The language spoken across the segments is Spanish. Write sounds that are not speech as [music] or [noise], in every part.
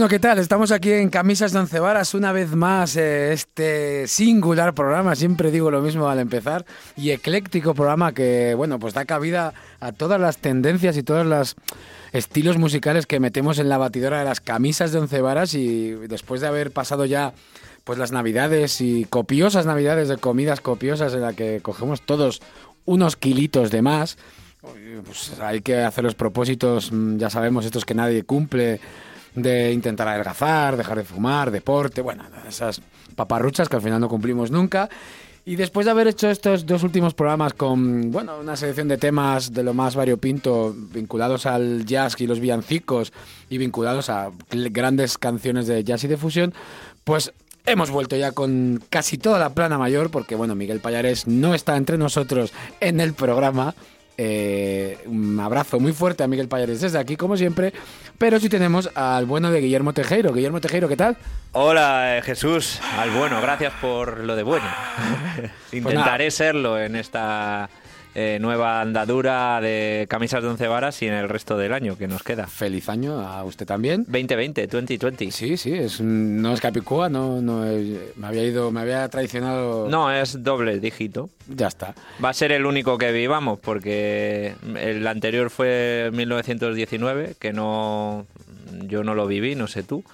Bueno, ¿qué tal? Estamos aquí en Camisas de Once Varas una vez más, eh, este singular programa, siempre digo lo mismo al empezar, y ecléctico programa que, bueno, pues da cabida a todas las tendencias y todos los estilos musicales que metemos en la batidora de las camisas de Once Varas y después de haber pasado ya pues las navidades y copiosas navidades de comidas copiosas en la que cogemos todos unos kilitos de más, pues hay que hacer los propósitos, mm, ya sabemos, estos que nadie cumple, de intentar adelgazar, dejar de fumar, deporte, bueno, esas paparruchas que al final no cumplimos nunca. Y después de haber hecho estos dos últimos programas con, bueno, una selección de temas de lo más variopinto, vinculados al jazz y los villancicos y vinculados a grandes canciones de jazz y de fusión, pues hemos vuelto ya con casi toda la plana mayor, porque, bueno, Miguel Payares no está entre nosotros en el programa, eh, un abrazo muy fuerte a Miguel Payares desde aquí, como siempre. Pero sí tenemos al bueno de Guillermo Tejero. Guillermo Tejero, ¿qué tal? Hola, eh, Jesús. Al bueno, gracias por lo de bueno. [laughs] Intentaré serlo en esta eh, nueva andadura de camisas de once varas y en el resto del año que nos queda. Feliz año a usted también. 2020, 2020. Sí, sí, es no es Capicúa, no, no eh, me había ido, me había traicionado. No, es doble dígito. Ya está. Va a ser el único que vivamos porque el anterior fue 1919, que no yo no lo viví, no sé tú.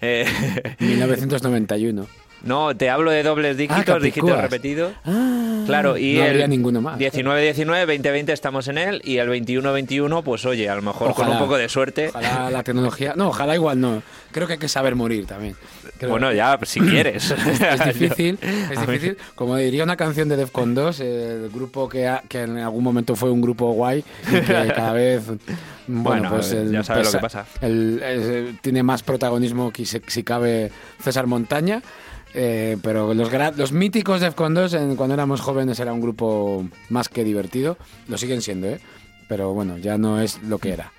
Eh, [laughs] 1991. No, te hablo de dobles dígitos, Capicúas. dígitos repetidos. Ah, Claro, y no el habría ninguno más. 19-19, 20-20 estamos en él y el 21-21, pues oye, a lo mejor con Ojalá. un poco de suerte. Ojalá la tecnología. No, ojalá igual no. Creo que hay que saber morir también. Creo- Bueno, ya, si quieres. [laughs] es [laughs] difícil, es A mí- difícil. Como diría una canción de Defcon 2, el grupo que, ha- que en algún momento fue un grupo guay y que [laughs] cada vez, bueno, Bueno, pues el ya sabes lo que pasa. el- eh, tiene más protagonismo que si, si cabe César Montaña. Eh, pero los, los míticos Defcon 2 en- cuando éramos jóvenes era un grupo más que divertido. Lo siguen siendo, ¿eh? Pero bueno, ya no es lo que era.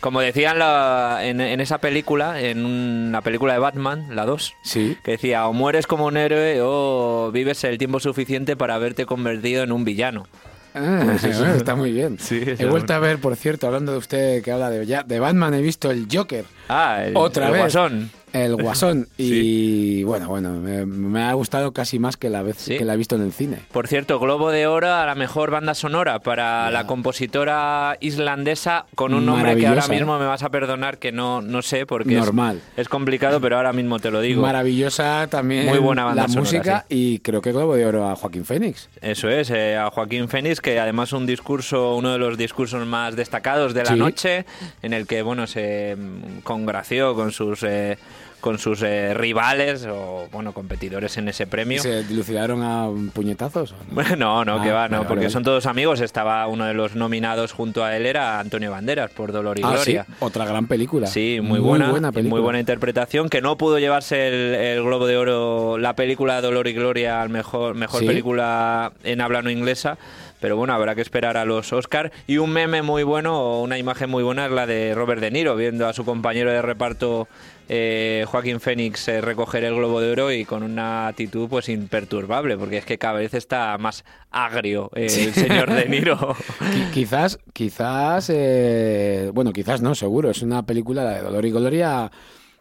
Como decían la- en, en esa película, en una película de Batman, la 2, Sí. que decía, o mueres como un héroe o vives el tiempo suficiente para haberte convertido en un villano. Ah, [laughs] está muy bien. Sí, he vuelto a ver, por cierto, hablando de usted que habla de, ya- de Batman, he visto el Joker, Ah, el, Otra el vez. Guasón. El Guasón, [laughs] y bueno, bueno, me, me ha gustado casi más que la vez Sí. que la he visto en el cine. Por cierto, Globo de Oro a la mejor banda sonora para Ya. la compositora islandesa con un nombre que ahora Maravillosa, ¿eh? mismo me vas a perdonar que no, no sé porque es- Normal. Es, complicado, pero ahora mismo te lo digo. Maravillosa también Muy buena banda la sonora, música y creo que Globo de Oro a Joaquín Fénix. Eso es, eh, a Joaquín Fénix, que además un discurso, uno de los discursos más destacados de la noche, en el que bueno se mm, congració con sus eh, con sus eh, rivales o bueno competidores en ese ¿Y premio. se dilucidaron a puñetazos? ¿o no? [laughs] No, no, Ah, que va, vale, no, vale, porque vale. son todos amigos. Estaba uno de los nominados junto a él, era Antonio Banderas, por Dolor y Ah, sí, Gloria. otra gran película. Sí, muy, buena, película. muy buena interpretación, que no pudo llevarse el, el Globo de Oro, la película Dolor y Gloria, al mejor, mejor Sí. película en habla no inglesa. Pero bueno, habrá que esperar a los Oscar. Y un meme muy bueno, o una imagen muy buena, es la de Robert De Niro, viendo a su compañero de reparto eh, Joaquín Fénix eh, recoger el Globo de Oro y con una actitud pues imperturbable, porque es que cada vez está más agrio eh, el señor De Niro. [laughs] Qui- Quizás, quizás, eh, bueno, quizás no, seguro. Es una película la de Dolor y Gloria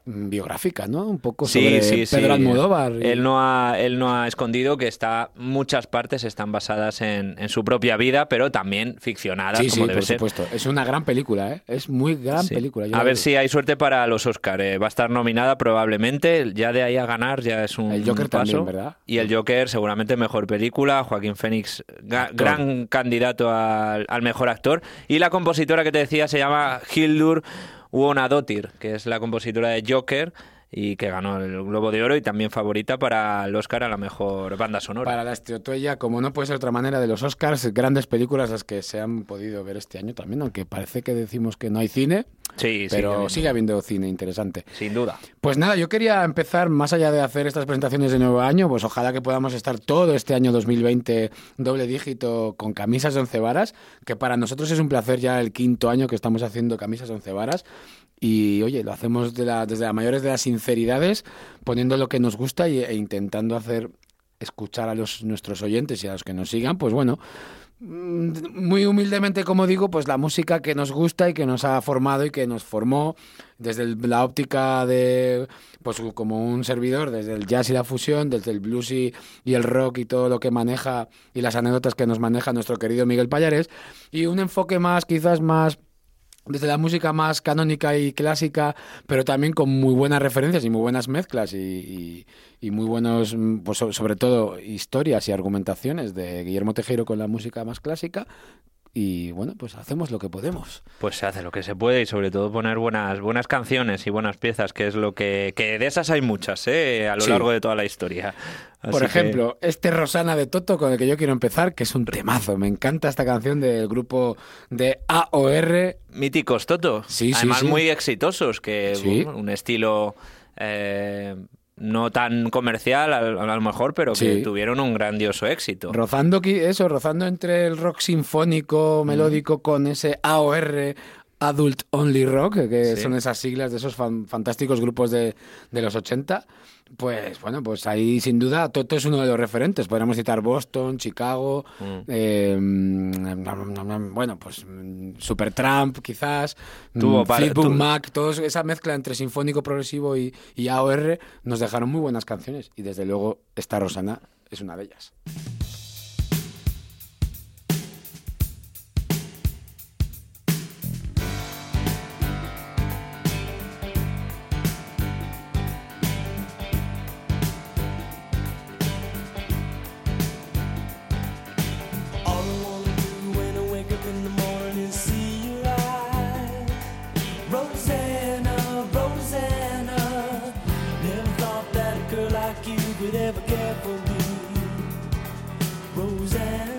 biográfica, ¿no? Un poco sobre Pedro Almodóvar. y- Él no, ha, él no ha escondido que está muchas partes están basadas en, en su propia vida, pero también ficcionadas, Sí, como sí, debe por ser. supuesto. Es una gran película, ¿eh? Es muy gran Sí. película. yo A ver si hay suerte para los Oscar. va a estar nominada probablemente. Ya de ahí a ganar ya es un El Joker paso. también, ¿verdad? Y el Joker seguramente mejor película. Joaquín Fénix, ga- gran candidato al, al mejor actor. Y la compositora que te decía se llama Hildur Uonadotir, que es la compositora de Joker. Y que ganó el Globo de Oro y también favorita para el Oscar a la mejor banda sonora. Para la estatuilla, como no puede ser otra manera, de los Oscars, grandes películas las que se han podido ver este año también, aunque parece que decimos que no hay cine, sí, pero sigue habiendo cine interesante. Sin duda. Pues nada, yo quería empezar, más allá de hacer estas presentaciones de nuevo año, pues ojalá que podamos estar todo este año 2020 doble dígito con camisas de once varas, que para nosotros es un placer ya el quinto año que estamos haciendo camisas de once varas. Y oye, lo hacemos de la, desde las mayores de las sinceridades, poniendo lo que nos gusta e intentando hacer escuchar a los, nuestros oyentes y a los que nos sigan, pues bueno, mm, muy humildemente, como digo, pues la música que nos gusta y que nos ha formado y que nos formó desde la óptica de, pues como un servidor, desde el jazz y la fusión, desde el blues y, y, el rock y todo lo que maneja y las anécdotas que nos maneja nuestro querido Miguel Payares, y un enfoque más, quizás más desde la música más canónica y clásica, pero también con muy buenas referencias y muy buenas mezclas y, y, muy buenos, pues sobre todo historias y argumentaciones de Guillermo Tejero con la música más clásica, y bueno, pues hacemos lo que podemos. Pues se hace lo que se puede y sobre todo poner buenas buenas canciones y buenas piezas, que es lo que que de esas hay muchas, ¿eh? a lo largo de toda la historia. Por ejemplo, este Rosana de Toto con el que yo quiero empezar, que es un temazo. Me encanta esta canción del grupo de AOR. Míticos Toto. Sí, Además muy exitosos, que un estilo eh, no tan comercial a, lo mejor, pero que tuvieron un grandioso éxito. Rozando eso, rozando entre el rock sinfónico, mm. melódico, con ese AOR, Adult Only Rock, que son esas siglas de esos fantásticos grupos de, de los 80. Pues bueno, pues ahí sin duda Toto es uno de los referentes. Podríamos citar Boston, Chicago, mm. eh, bueno, pues Supertramp quizás, Tuvo Fleetwood Mac, toda esa mezcla entre sinfónico progresivo y, y AOR nos dejaron muy buenas canciones y desde luego esta Rosana es una de ellas. never cared for me, Roseanne.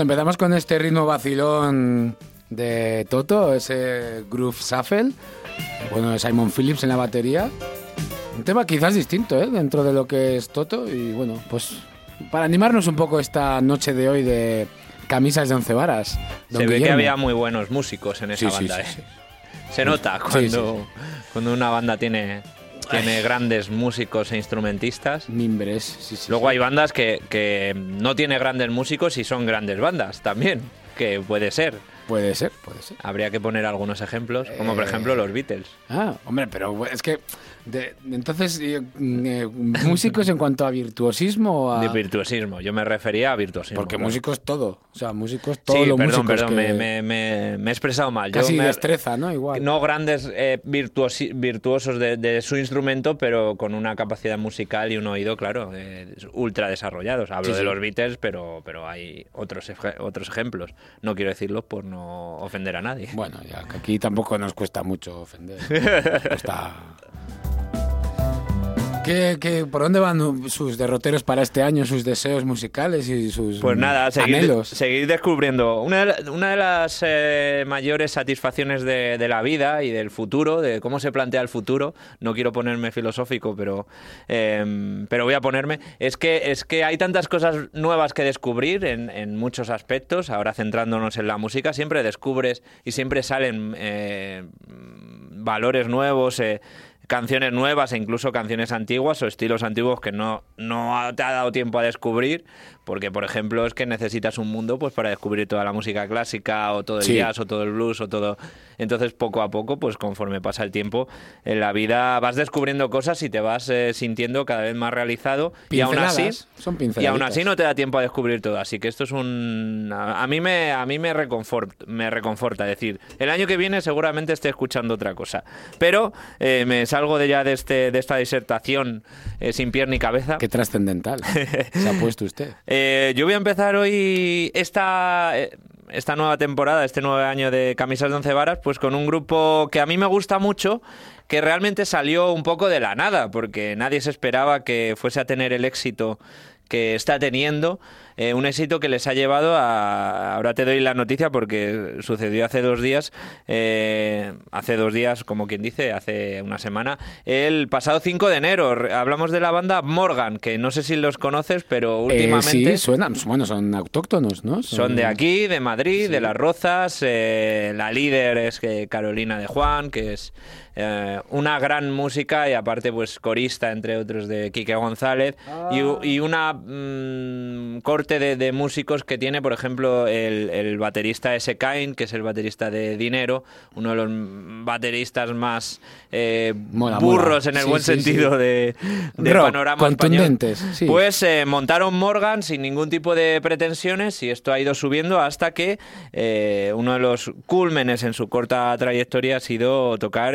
Bueno, empezamos con este ritmo vacilón de Toto, ese groove shuffle. Bueno, de Simon Phillips en la batería. Un tema quizás distinto, ¿eh? Dentro de lo que es Toto. Y bueno, pues para animarnos un poco esta noche de hoy de camisas de once varas. Se ve que había muy buenos músicos en esa banda, ¿eh? Se nota cuando, cuando una banda tiene tiene grandes músicos e instrumentistas. Mimbres, sí, sí. Luego hay bandas que, que no tiene grandes músicos y son grandes bandas también, que puede ser. Puede ser, puede ser. Habría que poner algunos ejemplos, como por ejemplo los Beatles. Ah, hombre, pero es que entonces, eh, eh, ¿músicos en cuanto a virtuosismo? De virtuosismo, yo me refería a virtuosismo. Porque músicos es todo, o sea, músicos todo sí, lo perdón, perdón, me, me, me, he expresado mal. Casi yo destreza, ¿no? Igual. No grandes eh, virtuosos de, de, su instrumento, pero con una capacidad musical y un oído, claro, eh, ultra desarrollados. Hablo sí, de sí. los Beatles, pero, pero hay otros, otros ejemplos. No quiero decirlos por no ofender a nadie. Bueno, ya que aquí tampoco nos cuesta mucho ofender. [laughs] Está... ¿Qué, qué, por dónde van sus derroteros para este año, sus deseos musicales y sus Pues nada, seguir, anhelos? seguir descubriendo. Una de, una de las eh, mayores satisfacciones de, de, la vida y del futuro, de cómo se plantea el futuro, no quiero ponerme filosófico, pero, eh, pero voy a ponerme, es que, es que hay tantas cosas nuevas que descubrir en, en muchos aspectos. Ahora centrándonos en la música, siempre descubres y siempre salen eh, valores nuevos canciones nuevas e incluso canciones antiguas o estilos antiguos que no, no te ha dado tiempo a descubrir, porque por ejemplo es que necesitas un mundo pues para descubrir toda la música clásica o todo el sí. jazz o todo el blues o todo... Entonces poco a poco, pues conforme pasa el tiempo, en la vida vas descubriendo cosas y te vas eh, sintiendo cada vez más realizado y aún así son y aún así no te da tiempo a descubrir todo, así que esto es un a mí me a mí me reconforta, me reconforta decir, el año que viene seguramente esté escuchando otra cosa, pero eh, me salgo de ya de este de esta disertación eh, sin pierna ni cabeza. Qué trascendental [laughs] se ha puesto usted. Eh, yo voy a empezar hoy esta, esta nueva temporada, este nuevo año de Camisas de Once Varas, pues con un grupo que a mí me gusta mucho, que realmente salió un poco de la nada, porque nadie se esperaba que fuese a tener el éxito que está teniendo. Eh, un éxito que les ha llevado a. Ahora te doy la noticia porque sucedió hace dos días. Eh, hace dos días, como quien dice, hace una semana. El pasado 5 de enero. Hablamos de la banda Morgan, que no sé si los conoces, pero últimamente. Eh, sí, suenan. Bueno, son autóctonos, ¿no? Son, son de aquí, de Madrid, sí. de Las Rozas. La líder es que Carolina de Juan, que es. Una gran música y aparte pues corista entre otros de Quique González ah. y, y, una mmm, de, de, músicos que tiene por ejemplo el, el baterista S. Kain que es el baterista de Dinero uno de los bateristas más eh, mola, burros mola. en el sí, buen sí, sentido sí. de, de Rock, panorama contundentes español pues eh, montaron Morgan sin ningún tipo de pretensiones y esto ha ido subiendo hasta que eh, uno de los cúlmenes en su corta trayectoria ha sido tocar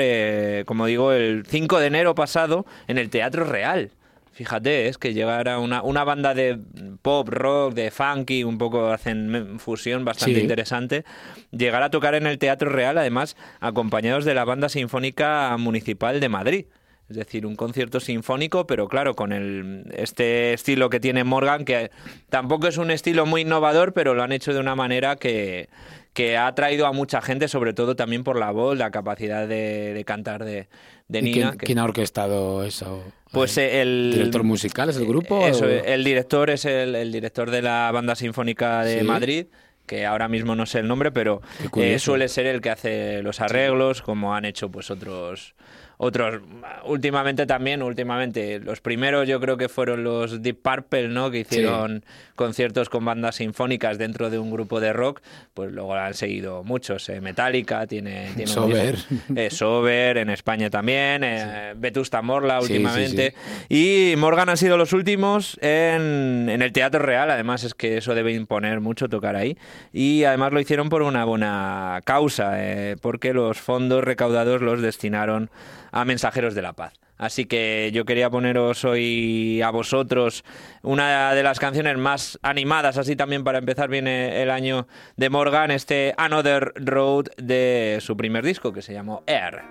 como digo, el 5 de enero pasado en el Teatro Real. Fíjate, es que llegara una, una banda de pop, rock, de funky, un poco hacen fusión bastante Sí. interesante, llegar a tocar en el Teatro Real, además acompañados de la Banda Sinfónica Municipal de Madrid. Es decir, un concierto sinfónico, pero claro, con el, este estilo que tiene Morgan, que tampoco es un estilo muy innovador, pero lo han hecho de una manera que, que ha traído a mucha gente, sobre todo también por la voz, la capacidad de, cantar de, de Nina. Quién, quién, ha orquestado eso? Pues el director musical es el grupo. Eso, el director es el, el, director de la banda sinfónica de ¿Sí? Madrid que ahora mismo no sé el nombre, pero eh, suele ser el que hace los arreglos, como han hecho pues otros otros últimamente también últimamente los primeros yo creo que fueron los Deep Purple no que hicieron sí. conciertos con bandas sinfónicas dentro de un grupo de rock pues luego han seguido muchos eh, Metallica tiene, tiene Sober. eh, Sober en España también eh, sí. Vetusta Morla últimamente. sí, y Morgan han sido los últimos en, en el Teatro Real además es que eso debe imponer mucho tocar ahí. Y además lo hicieron por una buena causa eh, porque los fondos recaudados los destinaron a Mensajeros de la Paz. Así que yo quería poneros hoy a vosotros una de las canciones más animadas, así también para empezar viene el año de Morgan, este Another Road de su primer disco que se llamó Air.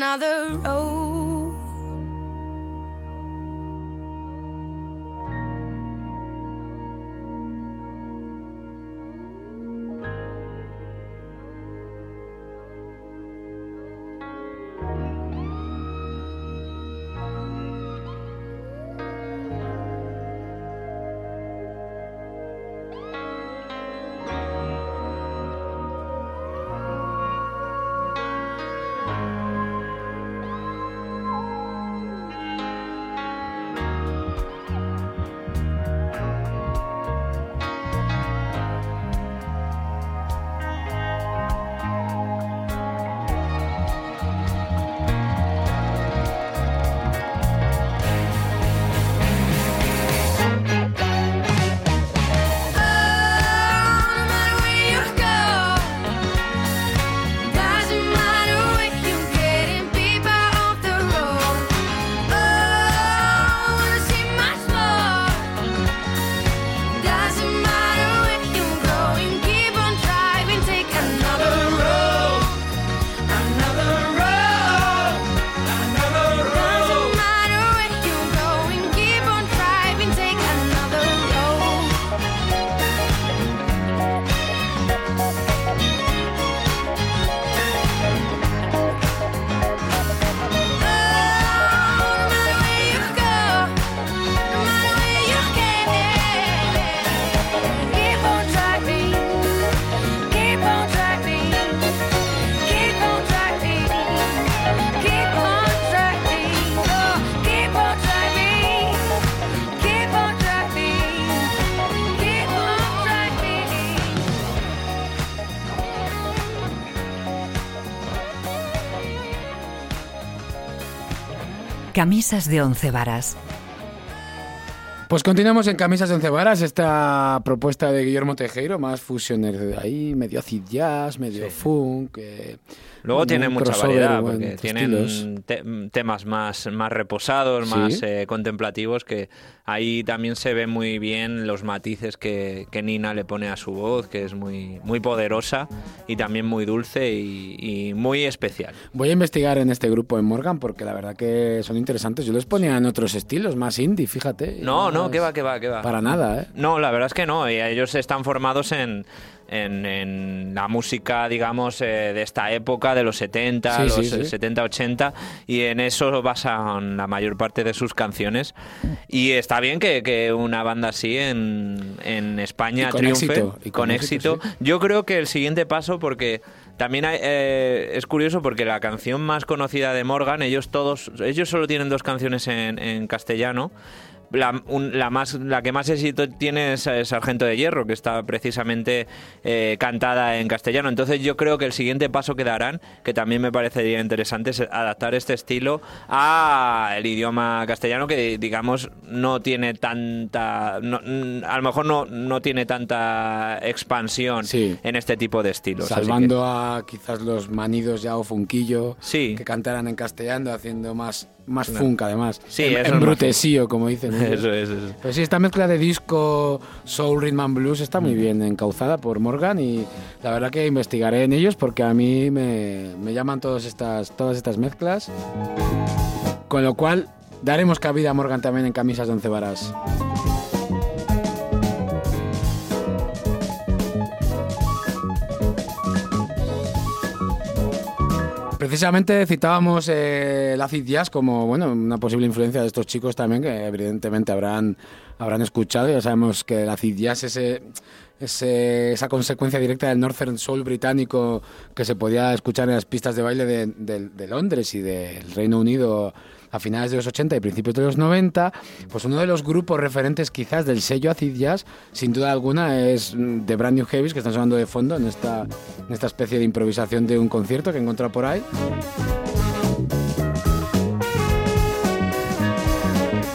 another road. Camisas de once varas. Pues continuamos en Camisas de Once Varas, esta propuesta de Guillermo Tejero, más fusiones de ahí, medio acid jazz, medio funk. Eh, Luego bueno, tiene un mucha variedad, porque tienen te- temas más, más reposados, Sí. más eh, contemplativos, que ahí también se ve muy bien los matices que, que Nina le pone a su voz, que es muy, muy poderosa y también muy dulce y, y muy especial. Voy a investigar en este grupo en Morgan porque la verdad que son interesantes. Yo les ponía en otros estilos, más indie, fíjate. No, no, más- que va, que va, que va. Para nada, ¿eh? No, la verdad es que no. y Ellos están formados en, en, en la música, digamos, eh, de esta época, de los 70, Sí, los sí, sí. 70, 80, y en eso basan la mayor parte de sus canciones. Y está bien que, que una banda así en, en España Y con triunfe éxito, y con con éxito, éxito. Yo creo que el siguiente paso, porque también hay, eh, es curioso porque la canción más conocida de Morgan, ellos todos, ellos solo tienen dos canciones en, en castellano. La, un- la más, la que más éxito tiene es eh, Sargento de Hierro, que está precisamente eh, cantada en castellano. Entonces yo creo que el siguiente paso que darán, que también me parecería interesante, es adaptar este estilo a el idioma castellano, que digamos no tiene tanta, no- mm, a lo mejor no, no tiene tanta expansión Sí. en este tipo de estilos. que- Salvando a quizás los manidos ya o funquillo Sí. que cantaran en castellano, haciendo más, más funk además. Sí, en, eso es como dicen. [laughs] Eso es, eso es. Pero sí, esta mezcla de disco, soul, rhythm and blues está muy bien encauzada por Morgan y la verdad que investigaré en ellos porque a mí me, me llaman todas estas, todas estas mezclas. Con lo cual daremos cabida a Morgan también en camisas de once varas. Precisamente citábamos eh, el acid jazz como bueno una posible influencia de estos chicos también que evidentemente habrán habrán escuchado. Ya sabemos que el acid jazz es ese, esa consecuencia directa del Northern Soul británico que se podía escuchar en las pistas de baile de- de Londres y del Reino Unido a finales de los 80 y principios de los 90, pues uno de los grupos referentes quizás del sello Acid Jazz, sin duda alguna, es mm, The Brand New Heavies, que están sonando de fondo en esta, en esta especie de improvisación de un concierto que he encontrado por ahí.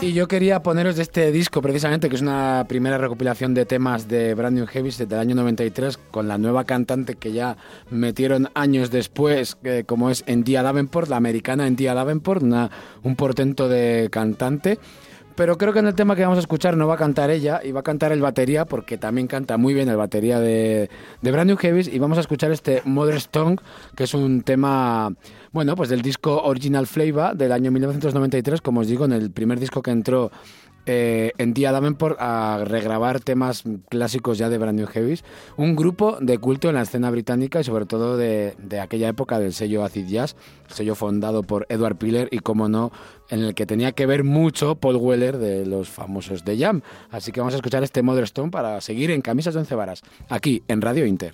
Y yo quería poneros de este disco precisamente, que es una primera recopilación de temas de Brand New Heavies del año 93, con la nueva cantante que ya metieron años después, como es Endia Davenport, la americana Endia Davenport, una, un portento de cantante. Pero creo que en el tema que vamos a escuchar no va a cantar ella y va a cantar el batería porque también canta muy bien el batería de, de Brand New Heavies y vamos a escuchar este Mother's Tongue que es un tema, bueno, pues del disco Original Flavor del año 1993, como os digo, en el primer disco que entró eh, en Día Davenport a regrabar temas clásicos ya de Brand New Heavies. Un grupo de culto en la escena británica y sobre todo de, de aquella época del sello Acid Jazz, sello fundado por Edward Piller y, como no, en el que tenía que ver mucho Paul Weller de los famosos de Jam. Así que vamos a escuchar este Mother Stone para seguir en Camisas de Once Varas, aquí en Radio Inter.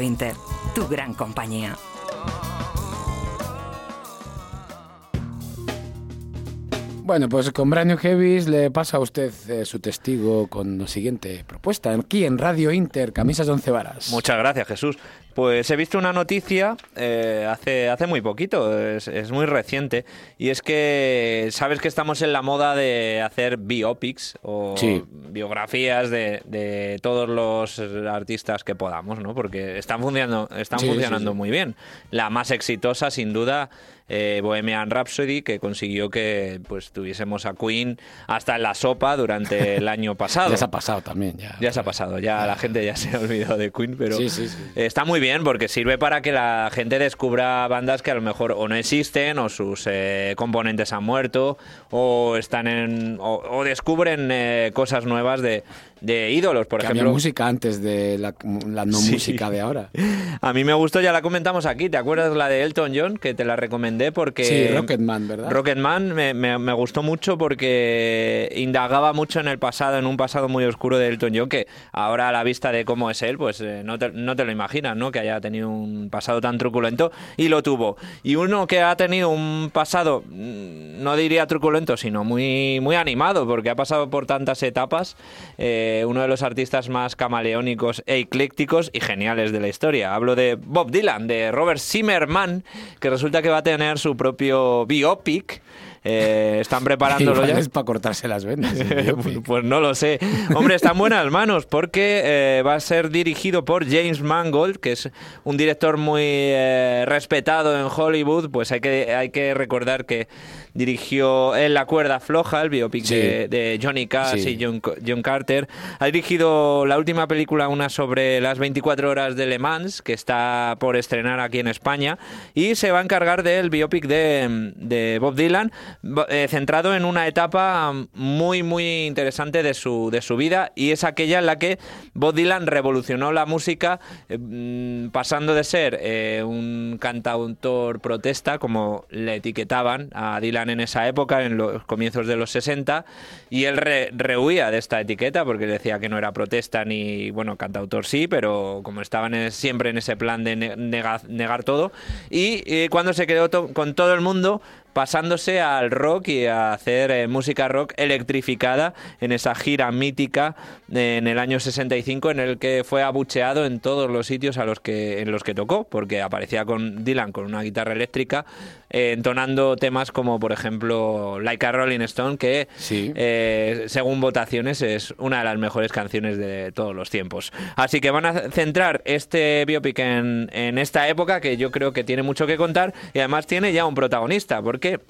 Radio Inter, tu gran compañía. Bueno, pues con Brand New Heavies le pasa a usted eh, su testigo con la siguiente propuesta. Aquí en Radio Inter, camisas de once varas. Muchas gracias, Jesús. Pues he visto una noticia eh, hace, hace muy poquito, es, es muy reciente, y es que sabes que estamos en la moda de hacer biopics o Sí. biografías de, de todos los artistas que podamos, ¿no? Porque están funcionando, están Sí, funcionando sí, muy bien. La más exitosa, sin duda, eh, Bohemian Rhapsody, que consiguió que pues tuviésemos a Queen hasta en la sopa durante el año pasado. [laughs] Ya se ha pasado también. Ya, Ya se ha pasado, ya la gente ya se ha olvidado de Queen, pero Sí, sí, sí. eh, está muy bien porque sirve para que la gente descubra bandas que a lo mejor o no existen o sus eh, componentes han muerto o están en o, o descubren eh, cosas nuevas de, de ídolos, por Que había ejemplo. música antes de la, la no Sí. música de ahora. [laughs] A mí me gustó, ya la comentamos aquí. ¿Te acuerdas la de Elton John? Que te la recomendé porque. Sí, Rocketman, ¿verdad? Rocketman me, me- me gustó mucho porque indagaba mucho en el pasado, en un pasado muy oscuro de Elton John, que ahora a la vista de cómo es él, pues eh, no, te, no te lo imaginas, ¿no? Que haya tenido un pasado tan truculento y lo tuvo. Y uno que ha tenido un pasado, mm, no diría truculento, sino muy, muy animado, porque ha pasado por tantas etapas, eh, uno de los artistas más camaleónicos e eclécticos y geniales de la historia. Hablo de Bob Dylan, de Robert Zimmerman, que resulta que va a tener su propio biopic. Eh, están preparándolo [laughs] Igual ya. es para cortarse las venas. [laughs] el biopic. Pues no lo sé. Hombre, está en buenas manos porque eh, va a ser dirigido por James Mangold, que es un director muy eh, respetado en Hollywood. Pues hay que, hay que recordar que dirigió En la cuerda floja, el biopic Sí. de, de Johnny Cash Sí. y John, John Carter. Ha dirigido la última película, una sobre las 24 horas de Le Mans, que está por estrenar aquí en España. Y se va a encargar del biopic de, de Bob Dylan, eh, centrado en una etapa muy, muy interesante de su, de su vida. Y es aquella en la que Bob Dylan revolucionó la música, eh, mm, pasando de ser eh, un cantautor protesta, como le etiquetaban a Dylan en esa época, en los comienzos de los 60, y él re- rehuía de esta etiqueta porque decía que no era protesta ni, bueno, cantautor sí, pero como estaban siempre en ese plan de ne- nega- negar todo, y cuando se quedó con todo el mundo, pasándose al rock y a hacer eh, música rock electrificada en esa gira mítica eh, en el año 65 en el que fue abucheado en todos los sitios a los que en los que tocó porque aparecía con Dylan con una guitarra eléctrica eh, entonando temas como por ejemplo Like a Rolling Stone que Sí. eh, según votaciones es una de las mejores canciones de todos los tiempos así que van a centrar este biopic en, en esta época que yo creo que tiene mucho que contar y además tiene ya un protagonista porque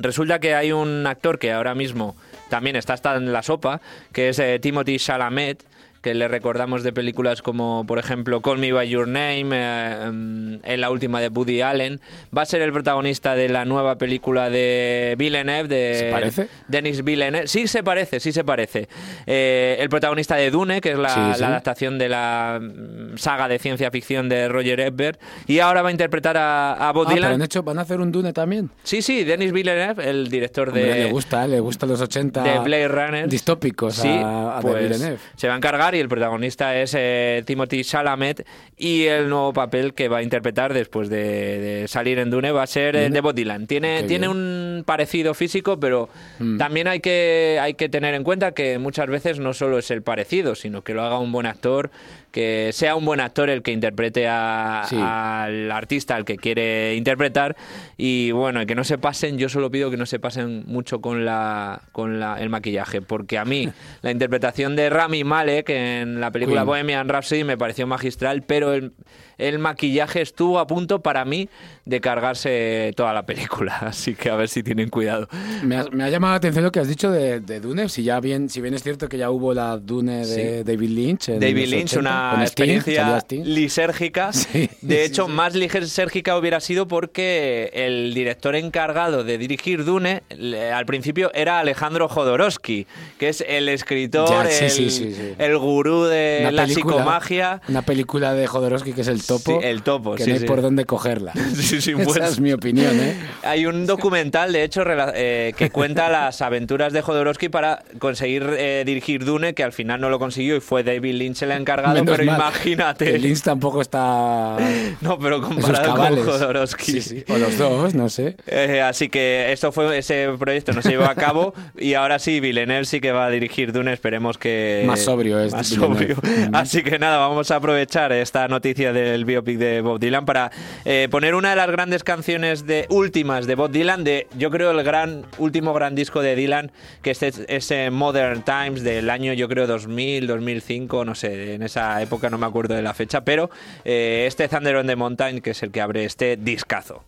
Resulta que hay un actor que ahora mismo también está hasta en la sopa, que es eh, Timothy Chalamet, que le recordamos de películas como, por ejemplo, Call Me By Your Name, eh, mm, en la última de Woody Allen. Va a ser el protagonista de la nueva película de Villeneuve, de ¿Se parece? Denis Villeneuve. Sí se parece, sí se parece. Eh, el protagonista de Dune, que es la, Sí, sí. la adaptación de la mm, saga de ciencia ficción de Roger Ebert. Y ahora va a interpretar a, a Bob Ah, pero han hecho, van a hacer un Dune también. Sí, sí, Denis Villeneuve, el director Hombre, de, le gusta, le gustan los 80 de Blade Runner. distópicos Sí, a, a pues, de Villeneuve. se va a encargar y el protagonista es eh, Timothy Chalamet y el nuevo papel que va a interpretar después de, de salir en Dune va a ser eh, de Bob Dylan. Tiene, Qué tiene bien. un parecido físico, pero Mm. también hay que, hay que tener en cuenta que muchas veces no solo es el parecido, sino que lo haga un buen actor, que sea un buen actor el que interprete a- Sí. al artista al que quiere interpretar y bueno, que no se pasen, yo solo pido que no se pasen mucho con la con la, el maquillaje, porque a mí [laughs] la interpretación de Rami Malek en la película Queen. Bohemian Rhapsody me pareció magistral, pero el, el maquillaje estuvo a punto para mí de cargarse toda la película, [laughs] así que a ver si tienen cuidado. Me ha, me ha llamado la atención lo que has dicho de, de Dune. Si ya bien, si bien es cierto que ya hubo la Dune de Sí. David Lynch. David Lynch, 80, una experiencia Sting. lisérgica. [laughs] Sí, de hecho, sí. más lisérgica hubiera sido porque el director encargado de dirigir Dune le- al principio era Alejandro Jodorowsky, que es el escritor, Ya, el, el gurú de Una la película- psicomagia. Una película de Jodorowsky que es el topo. Sí, el topo, Que sí, no hay sí. por dónde cogerla. [laughs] Esa pues- es mi opinión, ¿eh? Hay un documental, de hecho, eh, que cuenta [laughs] las aventuras de Jodorowsky para conseguir eh, dirigir Dune, que al final no lo consiguió y fue David Lynch el encargado, Menos pero mal. imagínate. El Lynch tampoco está [laughs] No, pero comparado con. Jodorowsky. Sí, sí. O los dos, no sé. Eh, así que esto fue ese proyecto no se llevó a cabo y ahora sí Villeneuve sí que va a dirigir Dune esperemos que Más sobrio es más sobrio. así que nada vamos a aprovechar esta noticia del biopic de Bob Dylan para eh, poner una de las grandes canciones de últimas de Bob Dylan de yo creo el gran último gran disco de Dylan que este es ese Modern Times del año yo creo 2000 2005 no sé en esa época no me acuerdo de la fecha pero eh, este Thunder on the Mountain que es el que abre este discazo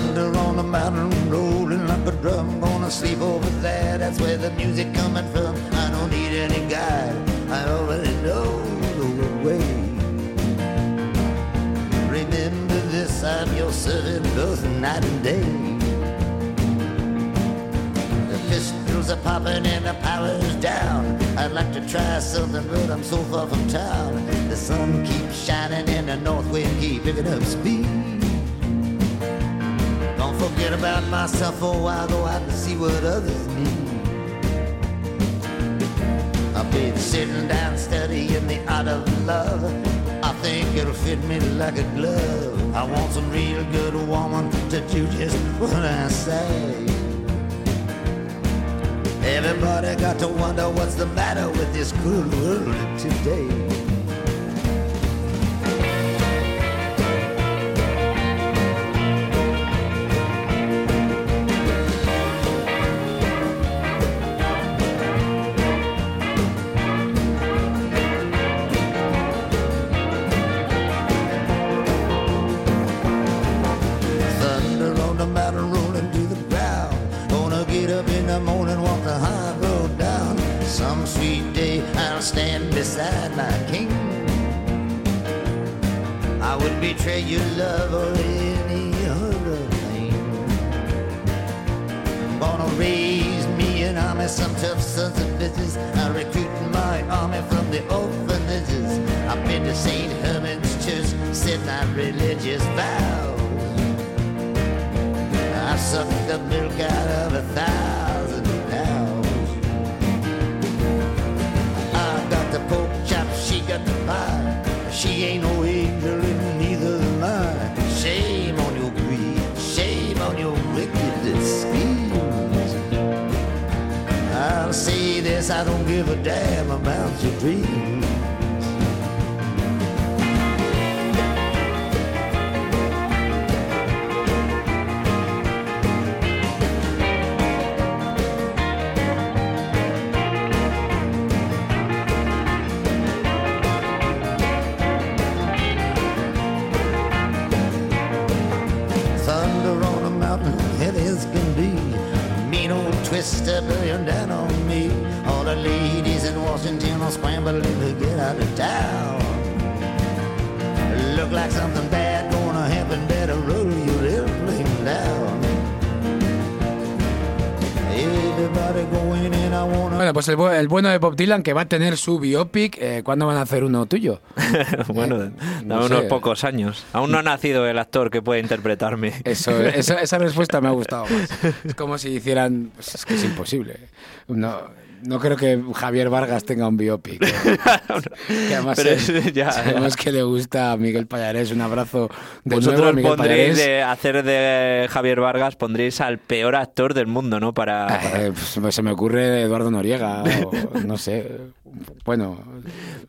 Thunder on the mountain, rolling like a drum. Gonna sleep over there, that's where the music coming from. I don't need any guide, I already know the way. Remember this, I'm your servant both night and day. The pistols are popping and the power's down. I'd like to try something, but I'm so far from town. The sun keeps shining and the north wind keep picking up speed. Forget about myself for a while, go out and see what others need. I've been sitting down studying the art of love. I think it'll fit me like a glove. I want some real good woman to do just what I say. Everybody got to wonder what's the matter with this cruel world today. She ain't no angel and neither am I. Shame on your greed, shame on your wicked schemes. I'll say this, I don't give a damn about your dreams. Twister burning down on me. All the ladies in Washington are scrambling to get out of town. Look like something bad Bueno, pues el, bu- el bueno de Bob Dylan que va a tener su biopic. eh, ¿Cuándo van a hacer uno tuyo? [laughs] bueno, Eh, unos sé. pocos años. Aún no ha nacido el actor que puede interpretarme. Eso, [laughs] esa, esa respuesta me ha gustado más. Es como si hicieran. pues es que es imposible. No, no creo que Javier Vargas tenga un biopic. [laughs] Que además Pero es- ya, [laughs] sabemos que le gusta a Miguel Payarés. Un abrazo de nuevo a Vosotros Miguel pondréis de hacer de Javier Vargas, pondréis al peor actor del mundo, ¿no? Para, para- Eh, pues se me ocurre Eduardo Noriega, o no sé. Bueno,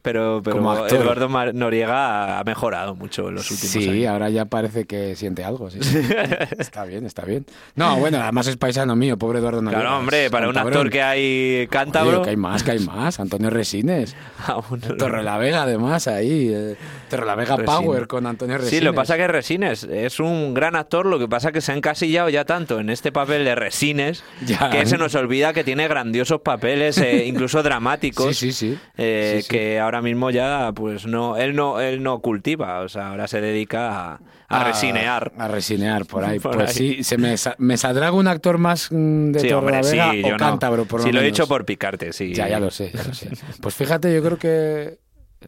pero pero como actor. Eduardo Noriega ha mejorado mucho en los últimos sí, años. ahora ya parece que siente algo. sí, sí. [laughs] está bien, está bien. No, bueno, además es paisano mío, pobre Eduardo Noriega. Claro, hombre, para un actor que hay cántabro. Oye, que hay más, que hay más. Antonio Resines. [laughs] aún- Torrelavega, además, ahí. eh, Torrelavega Resines. Power con Antonio Resines. Sí, lo que pasa que Resines es un gran actor, lo que pasa que se ha encasillado ya tanto en este papel de Resines [laughs] Ya. que se nos olvida que tiene grandiosos papeles, eh, incluso dramáticos. Sí, sí, sí. eh, Sí, sí. que ahora mismo ya pues no él no él no cultiva o sea ahora se dedica a, a resinear A resinear, por ahí. [laughs] Por pues ahí. sí, se me, me saldrá algún actor más mm, de sí hombre sí Torrelavega yo o no. cántabro, por lo sí lo he menos. hecho por picarte sí Ya, ya lo sé, ya lo sé. [laughs] Pues fíjate, yo creo que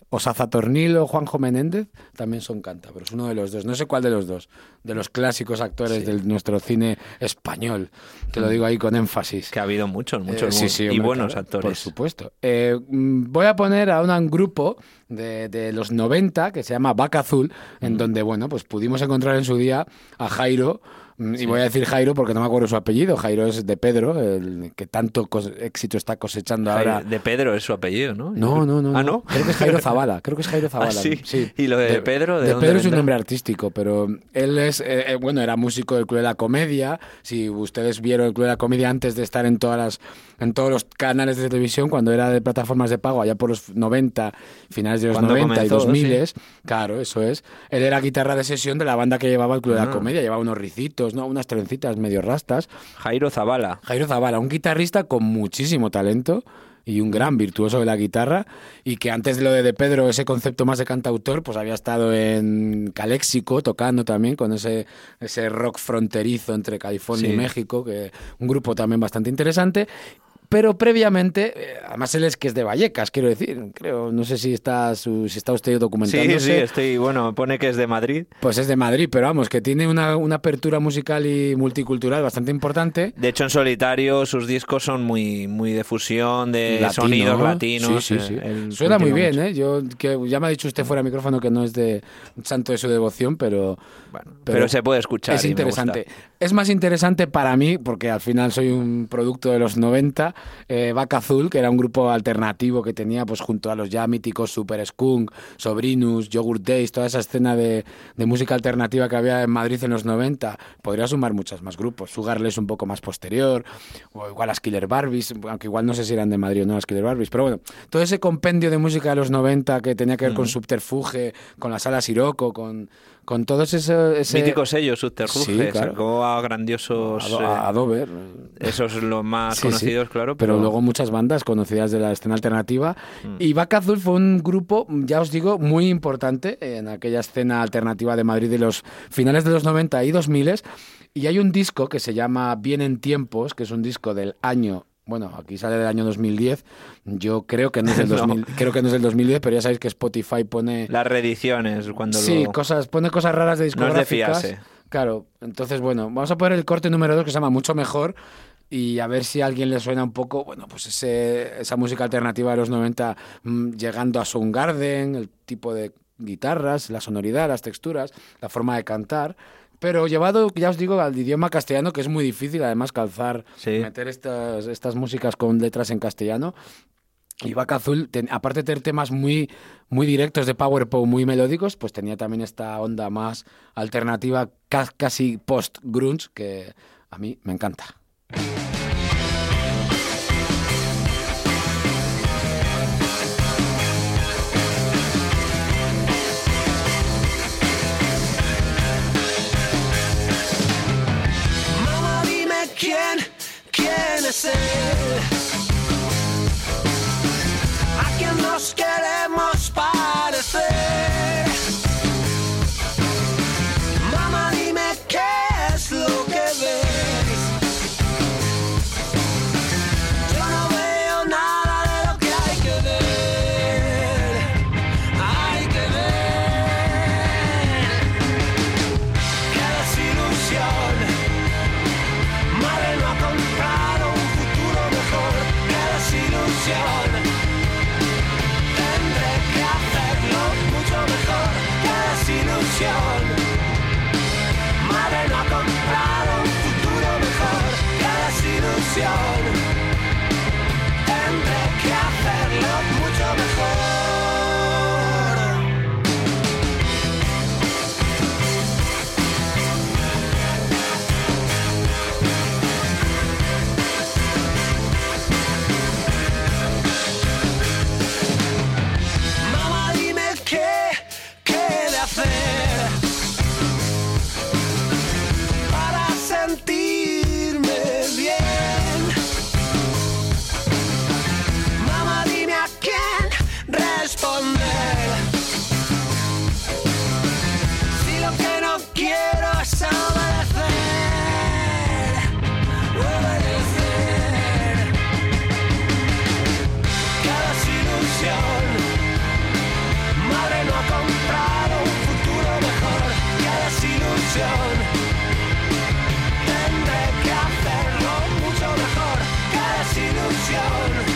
Osaza Tornil o Juanjo Menéndez también son cántabros, uno de los dos. No sé cuál de los dos, de los clásicos actores de nuestro cine español. Te lo digo ahí con énfasis. que ha habido muchos muchos Eh, sí, sí, y buenos claro, Por actores supuesto. Eh, mm, voy a poner a un grupo de, de los 90 que se llama Vaca Azul, en donde, bueno, pues pudimos encontrar en su día a Jairo. Mm, Y voy a decir Jairo porque no me acuerdo su apellido. Jairo es de Pedro, el que tanto éxito está cosechando ahora. de Pedro es su apellido no No, no, no. ah no Creo que es Jairo [laughs] Zavala. Creo que es Jairo Zavala. Ah, sí. ¿Y lo de Pedro, de dónde Pedro es un nombre artístico, pero él es, eh, eh, bueno, era músico del Club de la Comedia. Si ustedes vieron el Club de la Comedia antes de estar en todas las, en todos los canales de televisión, cuando era de plataformas de pago, allá por los 90, finales de los Cuando 90 comenzó, y 2000, claro, eso es. Él era guitarra de sesión de la banda que llevaba el Club de Ah. la Comedia, llevaba unos ricitos, ¿no? unas trencitas medio rastas. Jairo Zavala Jairo Zavala, un guitarrista con muchísimo talento y un gran virtuoso de la guitarra y que antes de lo de, de Pedro, ese concepto más de cantautor, pues había estado en Caléxico tocando también con ese, ese rock fronterizo entre California Sí. y México, que un grupo también bastante interesante. Pero previamente, eh, además él es que es de Vallecas, quiero decir, creo, no sé si está, su- si está usted Sí, documentándose. sí, estoy, bueno, pone que es de Madrid. Pues es de Madrid, pero vamos, que tiene una, una apertura musical y multicultural bastante importante. De hecho, en solitario sus discos son muy, muy de fusión, de Latino, sonidos ¿no? latinos. Sí, sí, sí. eh, él Suena muy bien, mucho. ¿eh? Yo, que ya me ha dicho usted fuera de micrófono que no es de santo de su devoción, pero, pero se puede escuchar Es interesante. Es más interesante para mí, porque al final soy un producto de los 90, eh, Vaca Azul, que era un grupo alternativo que tenía pues junto a los ya míticos Super Skunk, Sobrinus, Yogurt Days, toda esa escena de, de música alternativa que había en Madrid en los 90. Podría sumar muchos más grupos. Sugarless un poco más posterior, o igual las Killer Barbies, aunque igual no sé si eran de Madrid o no las Killer Barbies, pero bueno, todo ese compendio de música de los 90 que tenía que ver con Subterfuge, con la sala Siroco, con, con todos esos... ese- Mítico sello, Subterfuge, Sí, claro. sacó a grandiosos... Ado- eh, a Dover. esos los más Sí, sí. conocidos, claro. Pero Pero, luego muchas bandas conocidas de la escena alternativa. Mm. Y Vaca Azul fue un grupo, ya os digo, muy importante en aquella escena alternativa de Madrid de los finales de los 90 y 2000. Y hay un disco que se llama Vienen Tiempos, que es un disco del año. Bueno, aquí sale del año 2010. Yo creo que no es del, [laughs] No. 2000 creo que no es del 2010, pero ya sabéis que Spotify pone Las reediciones, cuando sí, lo... cosas, pone cosas raras de No es de discográficas. fiarse. Claro, entonces bueno, vamos a poner el corte número 2 que se llama Mucho Mejor y a ver si a alguien le suena un poco, bueno, pues ese, esa música alternativa de los 90 mm, llegando a Soundgarden, el tipo de guitarras, la sonoridad, las texturas, la forma de cantar. Pero llevado, ya os digo, al idioma castellano, que es muy difícil además calzar, Sí. meter estas, estas músicas con letras en castellano. Y Vaca Azul, ten- aparte de tener temas muy, muy directos de power pop, muy melódicos, pues tenía también esta onda más alternativa, ca- casi post-grunge, que a mí me encanta. shoulder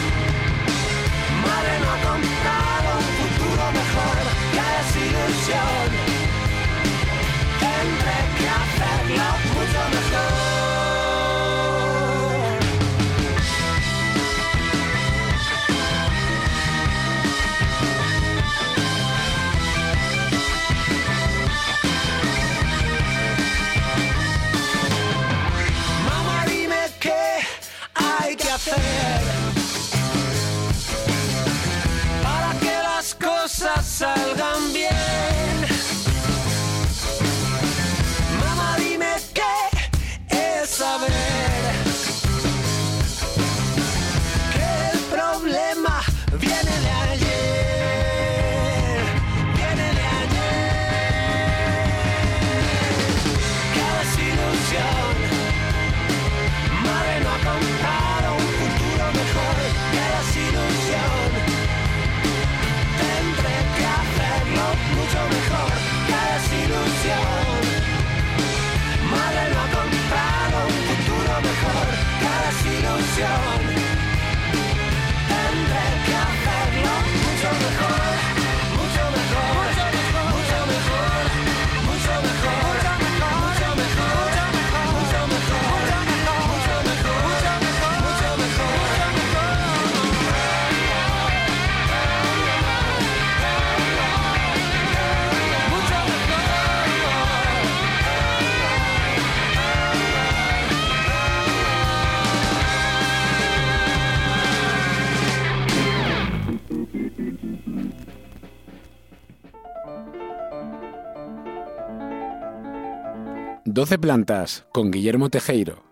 12 plantas con Guillermo Tejeiro.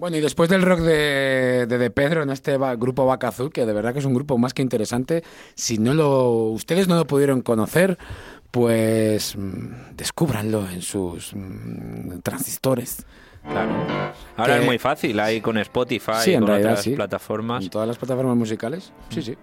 Bueno, y después del rock de, de, De Pedro en este va- grupo Vaca Azul, que de verdad que es un grupo más que interesante, si no lo, ustedes no lo pudieron conocer, pues mm, descúbranlo en sus mm, transistores. Claro. Ahora Que- es muy fácil, ahí con Spotify Sí, en con realidad otras sí. plataformas. En todas las plataformas musicales. Sí, sí.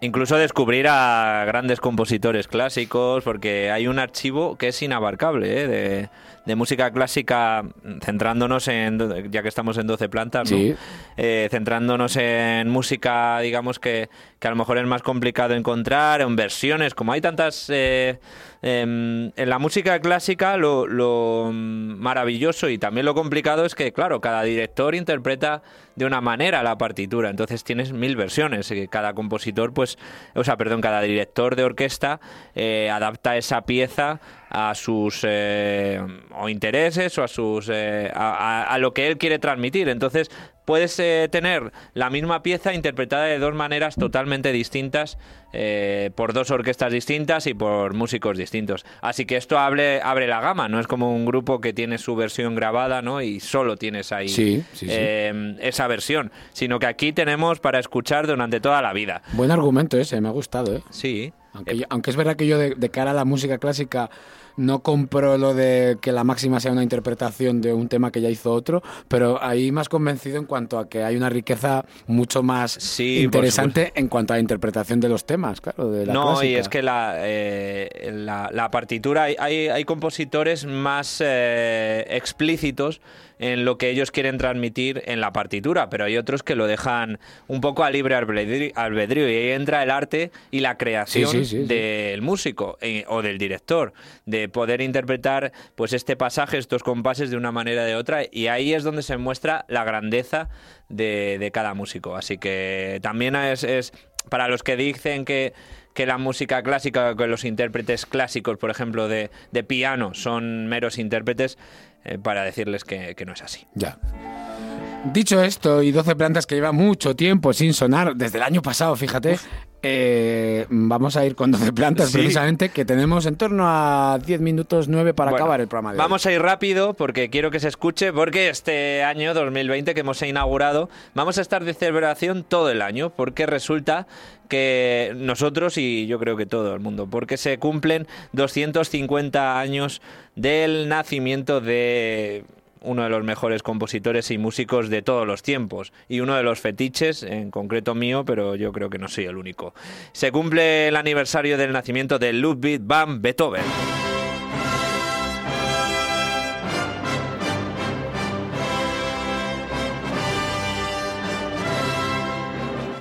Incluso descubrir a grandes compositores clásicos, porque hay un archivo que es inabarcable, ¿eh? de, de música clásica, centrándonos en, ya que estamos en 12 plantas. Eh, centrándonos en música, digamos que, que a lo mejor es más complicado encontrar, en versiones, como hay tantas... eh, em, en la música clásica lo, lo mm, maravilloso y también lo complicado es que, claro, cada director interpreta de una manera la partitura, entonces tienes mil versiones, y cada compositor, pues, o sea, perdón, cada director de orquesta eh, adapta esa pieza a sus eh, o intereses o a sus eh, a, a- lo que él quiere transmitir. Entonces puedes eh, tener la misma pieza interpretada de dos maneras totalmente distintas eh, por dos orquestas distintas y por músicos distintos. Así que esto abre, abre la gama, no es como un grupo que tiene su versión grabada, ¿no? Y solo tienes ahí Sí, sí, sí. eh, esa versión, sino que aquí tenemos para escuchar durante toda la vida. Buen argumento ese, me ha gustado, ¿eh? Sí. Aunque, yo- aunque es verdad que yo de, de cara a la música clásica no compro lo de que la máxima sea una interpretación de un tema que ya hizo otro, pero ahí más convencido en cuanto a que hay una riqueza mucho más Sí, interesante en cuanto a la interpretación de los temas, claro, de la no, y es que la, eh, la, la partitura, hay, hay, hay compositores más eh, explícitos en lo que ellos quieren transmitir en la partitura, pero hay otros que lo dejan un poco a libre albedrío, y ahí entra el arte y la creación Sí, sí, sí, sí. del músico eh, o del director, de poder interpretar pues este pasaje, estos compases de una manera o de otra, y ahí es donde se muestra la grandeza de, de cada músico. Así que también es, es para los que dicen que que la música clásica, que los intérpretes clásicos, por ejemplo, de, de piano, son meros intérpretes, eh, para decirles que, que no es así. Ya. Dicho esto, y 12 plantas que lleva mucho tiempo sin sonar, desde el año pasado, fíjate, eh, vamos a ir con 12 plantas Sí. precisamente, que tenemos en torno a 10 minutos 9 para Bueno, acabar el programa de hoy. Vamos a ir rápido porque quiero que se escuche, porque este año 2020 que hemos inaugurado, vamos a estar de celebración todo el año, porque resulta que nosotros y yo creo que todo el mundo, porque se cumplen 250 años del nacimiento de uno de los mejores compositores y músicos de todos los tiempos y uno de los fetiches, en concreto mío, pero yo creo que no soy el único. Se cumple el aniversario del nacimiento de Ludwig van Beethoven.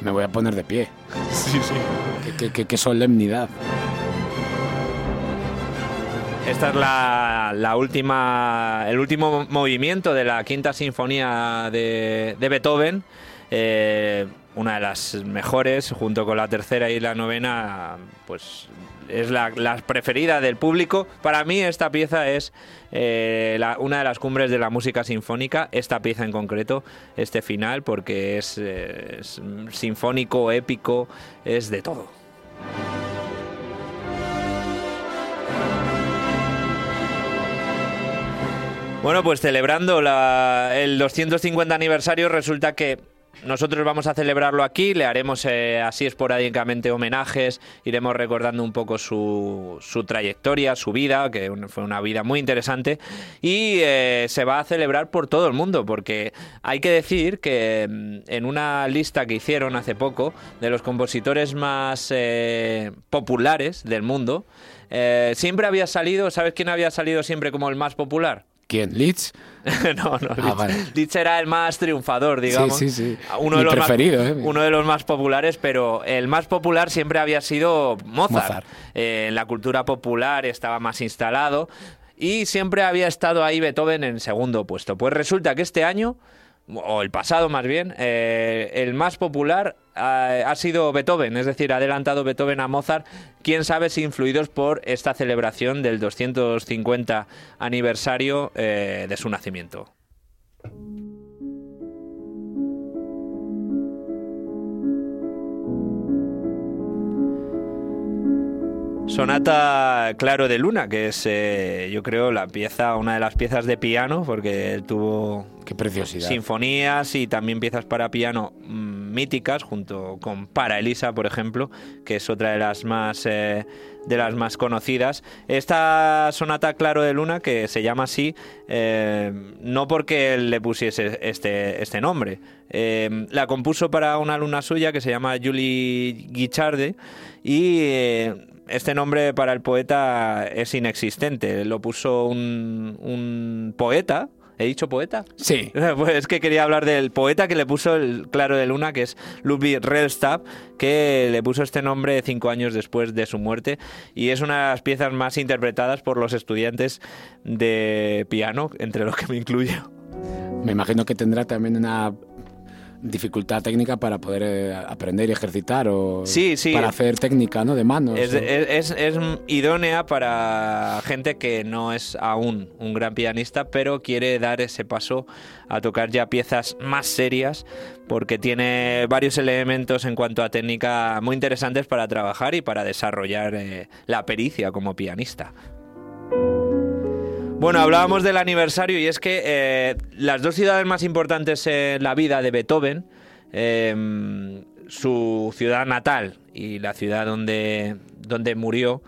Me voy a poner de pie. [laughs] Sí, sí. Qué, qué- qué- qué solemnidad. Esta es la, última, el último movimiento de la quinta sinfonía de, Beethoven. eh, una de las mejores, junto con la tercera y la novena, pues es la, la preferida del público. Para mí esta pieza es eh, la- una de las cumbres de la música sinfónica, esta pieza en concreto, este final, porque es, eh, es sinfónico, épico, es de todo. Bueno, pues celebrando la- el 250 aniversario, resulta que nosotros vamos a celebrarlo aquí, le haremos eh, así esporádicamente homenajes, iremos recordando un poco su, su trayectoria, su vida, que fue una vida muy interesante, y eh, se va a celebrar por todo el mundo, porque hay que decir que mm, en una lista que hicieron hace poco de los compositores más eh, populares del mundo, eh, siempre había salido, ¿sabes quién había salido siempre como el más popular? ¿Quién? ¿Leeds? [laughs] no, no. Ah, vale. Liszt era el más triunfador, digamos. Sí, sí, sí. Uno Mi de los preferido, más, ¿eh? Uno de los más populares, pero el más popular siempre había sido Mozart. Mozart. Eh, en la cultura popular estaba más instalado y siempre había estado ahí Beethoven en segundo puesto. Pues resulta que este año, o el pasado más bien, eh, el más popular eh, ha sido Beethoven, es decir, ha adelantado Beethoven a Mozart, quién sabe si influidos por esta celebración del 250 aniversario eh, de su nacimiento. Sonata Claro de Luna, que es, eh, yo creo, la pieza, una de las piezas de piano, porque él tuvo Qué preciosidad. sinfonías y también piezas para piano mm, míticas, junto con Para Elisa, por ejemplo, que es otra de las más eh, de las más conocidas. Esta sonata Claro de Luna, que se llama así, eh, no porque él le pusiese este, este nombre. Eh, la compuso para una alumna suya que se llama Julie Guicharde y eh, este nombre para el poeta es inexistente. Lo puso un, un poeta. ¿He dicho poeta? Sí. [laughs] Pues es que quería hablar del poeta que le puso el Claro de Luna, que es Ludwig Rellstab, que le puso este nombre cinco años después de su muerte y es una de las piezas más interpretadas por los estudiantes de piano, entre los que me incluyo. Me imagino que tendrá también una dificultad técnica para poder eh, aprender y ejercitar o Sí, sí. para hacer técnica, ¿no? De manos. Es, o- es- es- es idónea para gente que no es aún un gran pianista, pero quiere dar ese paso a tocar ya piezas más serias, porque tiene varios elementos en cuanto a técnica muy interesantes para trabajar y para desarrollar eh, la pericia como pianista. Bueno, hablábamos del aniversario y es que eh, las dos ciudades más importantes en la vida de Beethoven, eh, su ciudad natal y la ciudad donde, donde murió,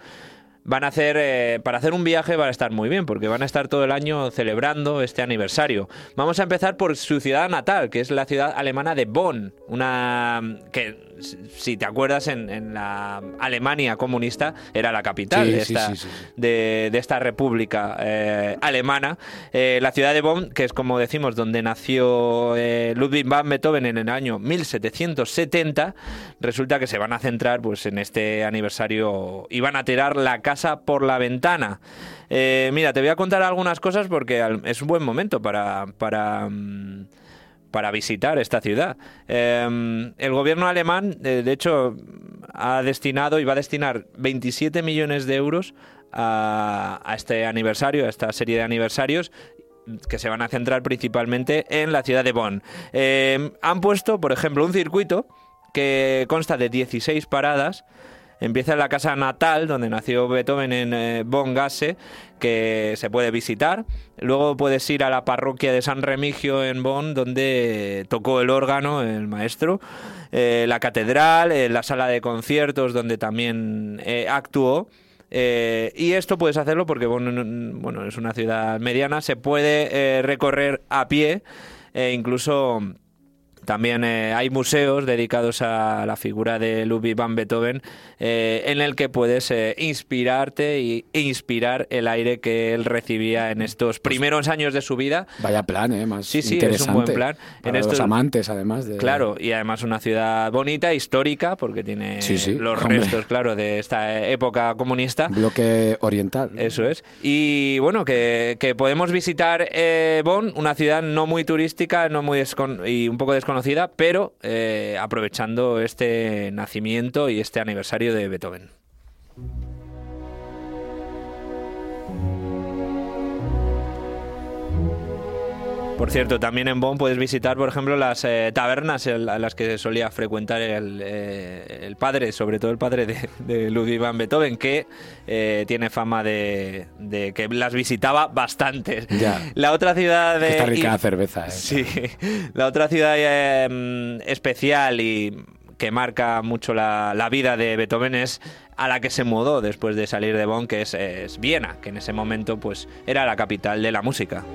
van a hacer, eh, para hacer un viaje van a estar muy bien, porque van a estar todo el año celebrando este aniversario. Vamos a empezar por su ciudad natal, que es la ciudad alemana de Bonn, una que, si te acuerdas, en, en la Alemania comunista era la capital Sí, de, esta, sí, sí, sí. de, de esta república eh, alemana. Eh, la ciudad de Bonn, que es como decimos, donde nació eh, Ludwig van Beethoven en el año 1770, resulta que se van a centrar pues, en este aniversario y van a tirar la casa por la ventana. Mira, te voy a contar algunas cosas porque es un buen momento para... para mm, para visitar esta ciudad. Eh, el gobierno alemán, eh, de hecho, ha destinado y va a destinar 27 millones de euros a, este aniversario, a esta serie de aniversarios que se van a centrar principalmente en la ciudad de Bonn. Eh, han puesto, por ejemplo, un circuito que consta de 16 paradas. Empieza en la casa natal, donde nació Beethoven en eh, Bonn-Gasse, que se puede visitar. Luego puedes ir a la parroquia de San Remigio en Bonn, donde tocó el órgano el maestro. Eh, la catedral, eh, la sala de conciertos, donde también eh, actuó. Y esto puedes hacerlo porque bueno, es una ciudad mediana, se puede recorrer a pie, e incluso también eh, hay museos dedicados a la figura de Ludwig van Beethoven eh, en el que puedes eh, inspirarte y, e inspirar el aire que él recibía en estos primeros años de su vida. Vaya plan, ¿eh? Más Sí, sí, es un buen plan. Para En los estos- amantes, además. De... Claro, y además una ciudad bonita, histórica, porque tiene Sí, sí, los hombre. restos, claro, de esta época comunista. Bloque oriental. Eso es. Y bueno, que, que podemos visitar Bonn, una ciudad no muy turística no muy y un poco desconocida, pero eh, aprovechando este nacimiento y este aniversario de Beethoven. Por cierto, también en Bonn puedes visitar, por ejemplo, las eh, tabernas en la- a las que solía frecuentar el, eh, el padre, sobre todo el padre de, de Ludwig van Beethoven, que eh, tiene fama de, de que las visitaba bastante. Ya. La otra ciudad de... Está rica y- la cerveza, ¿eh? Sí, la otra ciudad mm, especial y que marca mucho la, la vida de Beethoven es a la que se mudó después de salir de Bonn, que es, es Viena, que en ese momento pues era la capital de la música.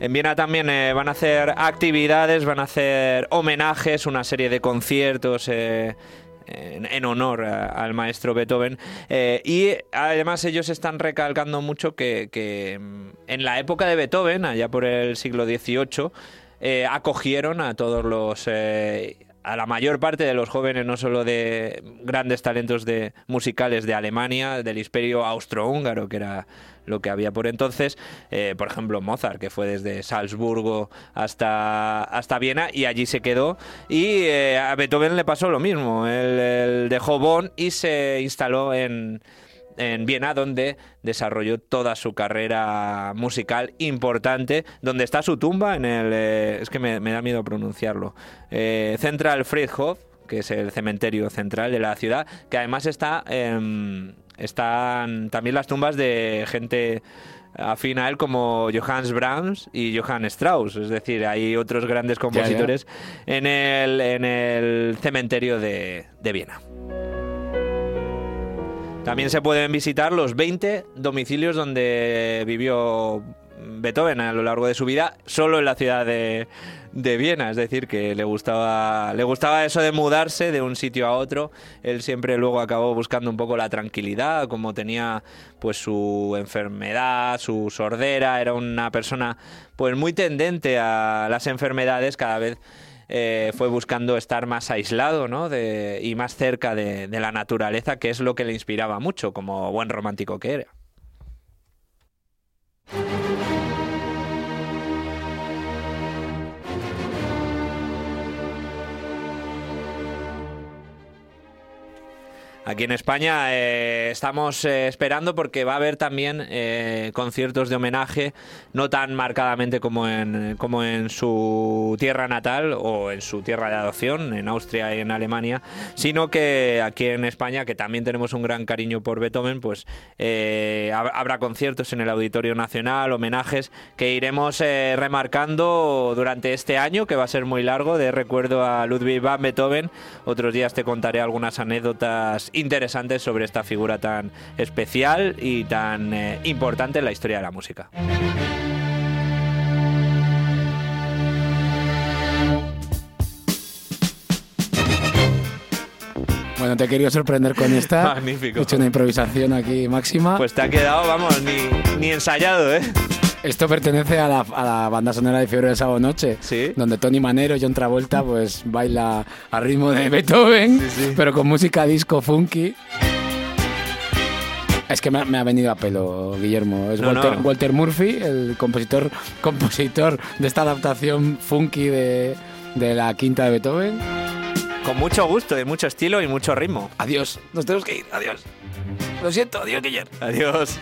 En Viena también eh, van a hacer actividades, van a hacer homenajes, una serie de conciertos eh, en, honor al maestro Beethoven. Eh, y además ellos están recalcando mucho que, mm, en la época de Beethoven, allá por el siglo XVIII, eh, acogieron a todos los... a la mayor parte de los jóvenes, no solo de grandes talentos de, musicales de Alemania, del imperio austrohúngaro, que era lo que había por entonces, eh, por ejemplo Mozart, que fue desde Salzburgo hasta, hasta Viena y allí se quedó. Y eh, a Beethoven le pasó lo mismo, él, dejó Bonn y se instaló en, en Viena, donde desarrolló toda su carrera musical importante, donde está su tumba en el... eh, es que me, da miedo pronunciarlo. eh, Central Friedhof, que es el cementerio central de la ciudad, que además está... em, están también las tumbas de gente afín a él como Johannes Brahms y Johann Strauss, es decir, hay otros grandes compositores En, el, en el cementerio de, de Viena. También se pueden visitar los 20 domicilios donde vivió Beethoven a lo largo de su vida, solo en la ciudad de, de Viena, es decir, que le gustaba, le gustaba eso de mudarse de un sitio a otro. Él siempre luego acabó buscando un poco la tranquilidad, como tenía pues su enfermedad, su sordera, era una persona pues muy tendente a las enfermedades cada vez eh, fue buscando estar más aislado ¿no? y más cerca de la naturaleza, que es lo que le inspiraba mucho, como buen romántico que era. Aquí en España eh, estamos eh, esperando porque va a haber también eh, conciertos de homenaje, no tan marcadamente como en, como en su tierra natal o en su tierra de adopción, en Austria y en Alemania, sino que aquí en España, que también tenemos un gran cariño por Beethoven, pues hab- habrá conciertos en el Auditorio Nacional, homenajes que iremos remarcando durante este año, que va a ser muy largo, de recuerdo a Ludwig van Beethoven. Otros días te contaré algunas anécdotas interesantes sobre esta figura tan especial y tan eh, importante en la historia de la música. Bueno, te he querido sorprender con esta. [laughs] Magnífico. He hecho una improvisación aquí máxima. Pues te ha quedado, vamos, ni, ni ensayado, ¿eh? Esto pertenece a la, a la banda sonora de Fiebre de Sábado Noche, Sí. donde Tony Manero y John Travolta pues baila a ritmo de Beethoven, pero con música disco funky. Es que me, ha- me ha venido a pelo, Guillermo. Es No, Walter, no. Walter Murphy, el compositor, compositor de esta adaptación funky de, de la quinta de Beethoven. Con mucho gusto y mucho estilo y mucho ritmo. Adiós, nos tenemos que ir, adiós. Lo siento, adiós, Guillermo. Adiós.